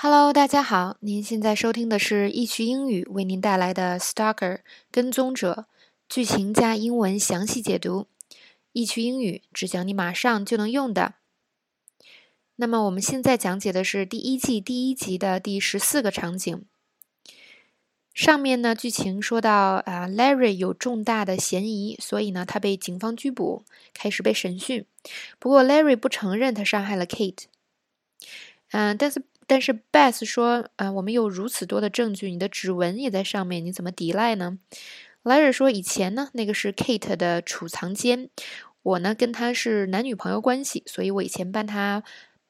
Hello，大家好，您现在收听的是易趣英语为您带来的《Stalker 跟踪者》剧情加英文详细解读。易趣英语只讲你马上就能用的。那么我们现在讲解的是第一季第一集的第十四个场景。上面呢剧情说到啊，Larry 有重大的嫌疑，所以呢他被警方拘捕，开始被审讯。不过 Larry 不承认他伤害了 Kate。嗯，但是。但是 Beth 说：“呃，我们有如此多的证据，你的指纹也在上面，你怎么抵赖呢？”Larry 说：“以前呢，那个是 Kate 的储藏间，我呢跟他是男女朋友关系，所以我以前帮他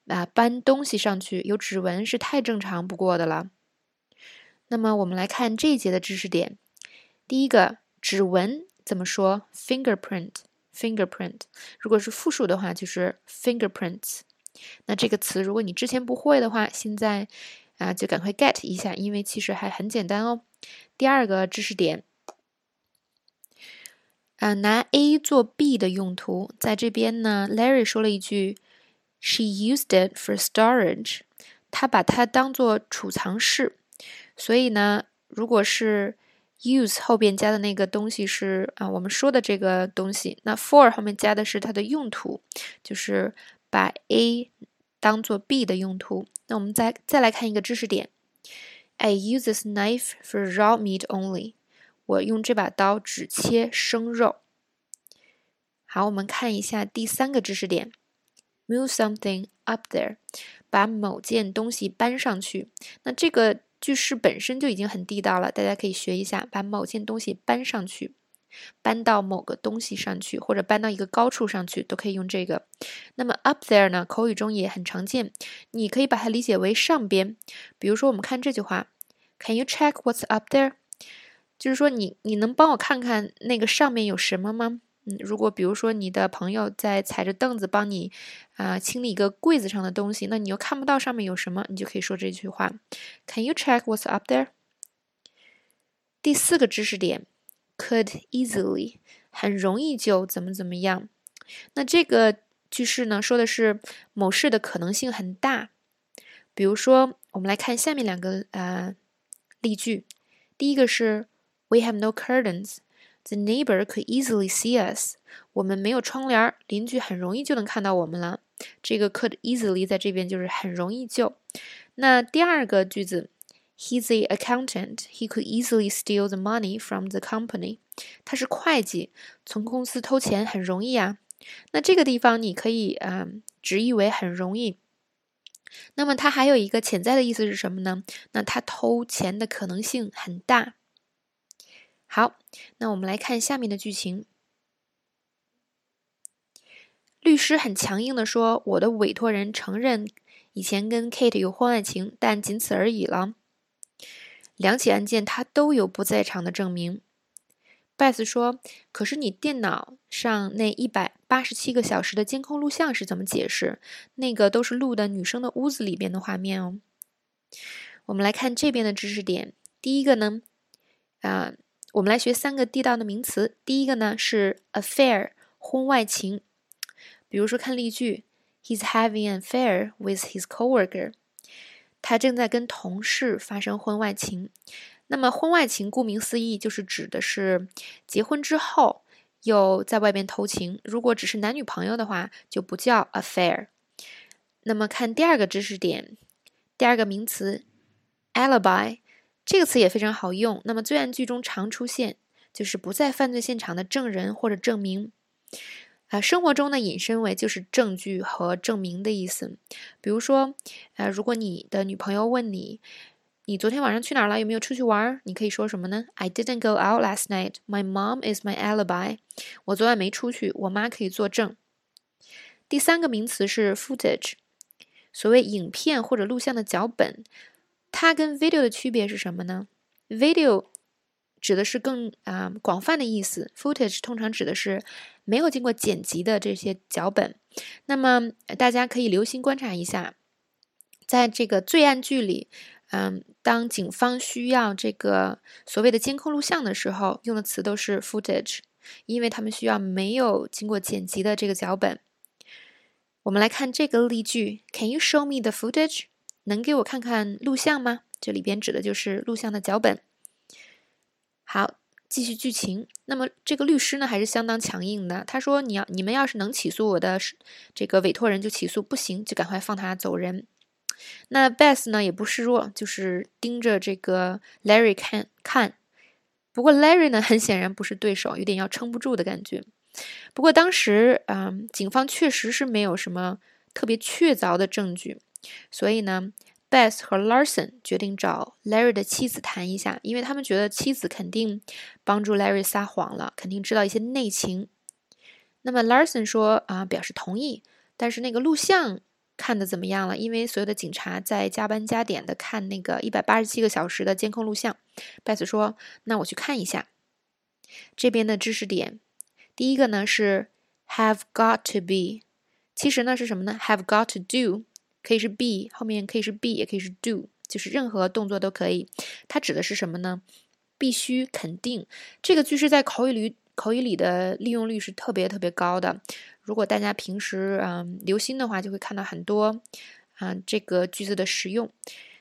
啊搬东西上去，有指纹是太正常不过的了。”那么我们来看这一节的知识点。第一个，指纹怎么说？Fingerprint，fingerprint。如果是复数的话，就是 fingerprints。那这个词，如果你之前不会的话，现在啊就赶快 get 一下，因为其实还很简单哦。第二个知识点，啊，拿 A 做 B 的用途，在这边呢，Larry 说了一句，She used it for storage，他把它当做储藏室。所以呢，如果是 use 后边加的那个东西是啊我们说的这个东西，那 for 后面加的是它的用途，就是。把 A 当做 B 的用途，那我们再再来看一个知识点。I use this knife for raw meat only。我用这把刀只切生肉。好，我们看一下第三个知识点。Move something up there，把某件东西搬上去。那这个句式本身就已经很地道了，大家可以学一下，把某件东西搬上去。搬到某个东西上去，或者搬到一个高处上去，都可以用这个。那么 up there 呢？口语中也很常见，你可以把它理解为上边。比如说，我们看这句话：Can you check what's up there？就是说，你你能帮我看看那个上面有什么吗？嗯，如果比如说你的朋友在踩着凳子帮你啊清理一个柜子上的东西，那你又看不到上面有什么，你就可以说这句话：Can you check what's up there？第四个知识点。Could easily 很容易就怎么怎么样，那这个句式呢，说的是某事的可能性很大。比如说，我们来看下面两个呃例句。第一个是 We have no curtains, the neighbor could easily see us。我们没有窗帘，邻居很容易就能看到我们了。这个 could easily 在这边就是很容易就。那第二个句子。He's a accountant. He could easily steal the money from the company. 他是会计，从公司偷钱很容易啊。那这个地方你可以嗯直译为很容易。那么它还有一个潜在的意思是什么呢？那他偷钱的可能性很大。好，那我们来看下面的剧情。律师很强硬的说：“我的委托人承认以前跟 Kate 有婚外情，但仅此而已了。”两起案件，他都有不在场的证明。，Bess 说：“可是你电脑上那一百八十七个小时的监控录像是怎么解释？那个都是录的女生的屋子里边的画面哦。”我们来看这边的知识点。第一个呢，啊，我们来学三个地道的名词。第一个呢是 affair，婚外情。比如说看例句：He's having an affair with his coworker。他正在跟同事发生婚外情。那么，婚外情顾名思义就是指的是结婚之后又在外边偷情。如果只是男女朋友的话，就不叫 affair。那么，看第二个知识点，第二个名词 alibi 这个词也非常好用。那么，罪案剧中常出现，就是不在犯罪现场的证人或者证明。啊，生活中呢，引申为就是证据和证明的意思。比如说，呃，如果你的女朋友问你，你昨天晚上去哪了？有没有出去玩？你可以说什么呢？I didn't go out last night. My mom is my alibi. 我昨晚没出去，我妈可以作证。第三个名词是 footage，所谓影片或者录像的脚本，它跟 video 的区别是什么呢？video 指的是更啊广泛的意思，footage 通常指的是没有经过剪辑的这些脚本。那么大家可以留心观察一下，在这个罪案剧里，嗯，当警方需要这个所谓的监控录像的时候，用的词都是 footage，因为他们需要没有经过剪辑的这个脚本。我们来看这个例句：Can you show me the footage？能给我看看录像吗？这里边指的就是录像的脚本。好，继续剧情。那么这个律师呢，还是相当强硬的。他说：“你要你们要是能起诉我的这个委托人就起诉，不行就赶快放他走人。”那 Beth 呢也不示弱，就是盯着这个 Larry 看看。不过 Larry 呢，很显然不是对手，有点要撑不住的感觉。不过当时，嗯，警方确实是没有什么特别确凿的证据，所以呢，Beth 和 Larson 决定找 Larry 的妻子谈一下，因为他们觉得妻子肯定帮助 Larry 撒谎了，肯定知道一些内情。那么 Larson 说啊，表示同意，但是那个录像看的怎么样了？因为所有的警察在加班加点的看那个一百八十七个小时的监控录像。Beth 说，那我去看一下这边的知识点。第一个呢是 have got to be，其实呢是什么呢？have got to do 可以是 be，后面可以是 be，也可以是 do，就是任何动作都可以。它指的是什么呢？必须肯定。这个句式在口语里口语里的利用率是特别特别高的。如果大家平时嗯留心的话，就会看到很多啊这个句子的使用。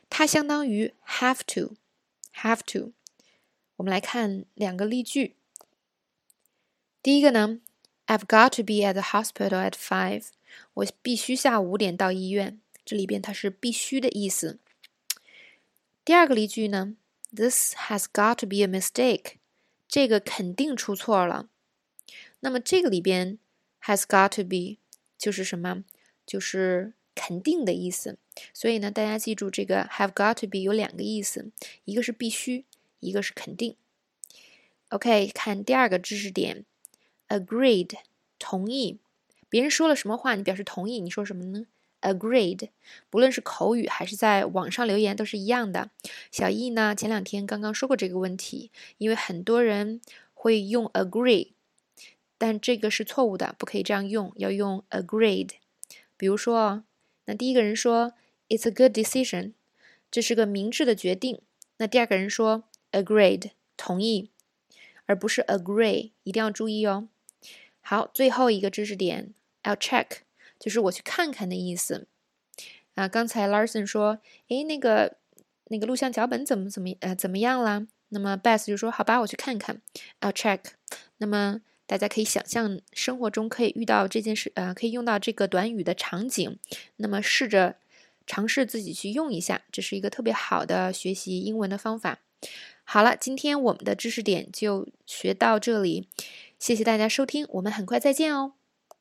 它相当于 have to，have to。我们来看两个例句。第一个呢，I've got to be at the hospital at five。我必须下午五点到医院。这里边它是必须的意思。第二个例句呢，This has got to be a mistake。这个肯定出错了。那么这个里边 has got to be 就是什么？就是肯定的意思。所以呢，大家记住这个 have got to be 有两个意思，一个是必须，一个是肯定。OK，看第二个知识点。Agreed，同意。别人说了什么话，你表示同意，你说什么呢？Agreed，不论是口语还是在网上留言都是一样的。小易呢，前两天刚刚说过这个问题，因为很多人会用 agree，但这个是错误的，不可以这样用，要用 agreed。比如说，那第一个人说 It's a good decision，这是个明智的决定。那第二个人说 Agreed，同意，而不是 agree，一定要注意哦。好，最后一个知识点，I'll check，就是我去看看的意思。啊，刚才 Larson 说，诶，那个那个录像脚本怎么怎么呃怎么样了？那么 Beth 就说，好吧，我去看看，I'll check。那么大家可以想象生活中可以遇到这件事，呃，可以用到这个短语的场景。那么试着尝试自己去用一下，这是一个特别好的学习英文的方法。好了，今天我们的知识点就学到这里。谢谢大家收听，我们很快再见哦。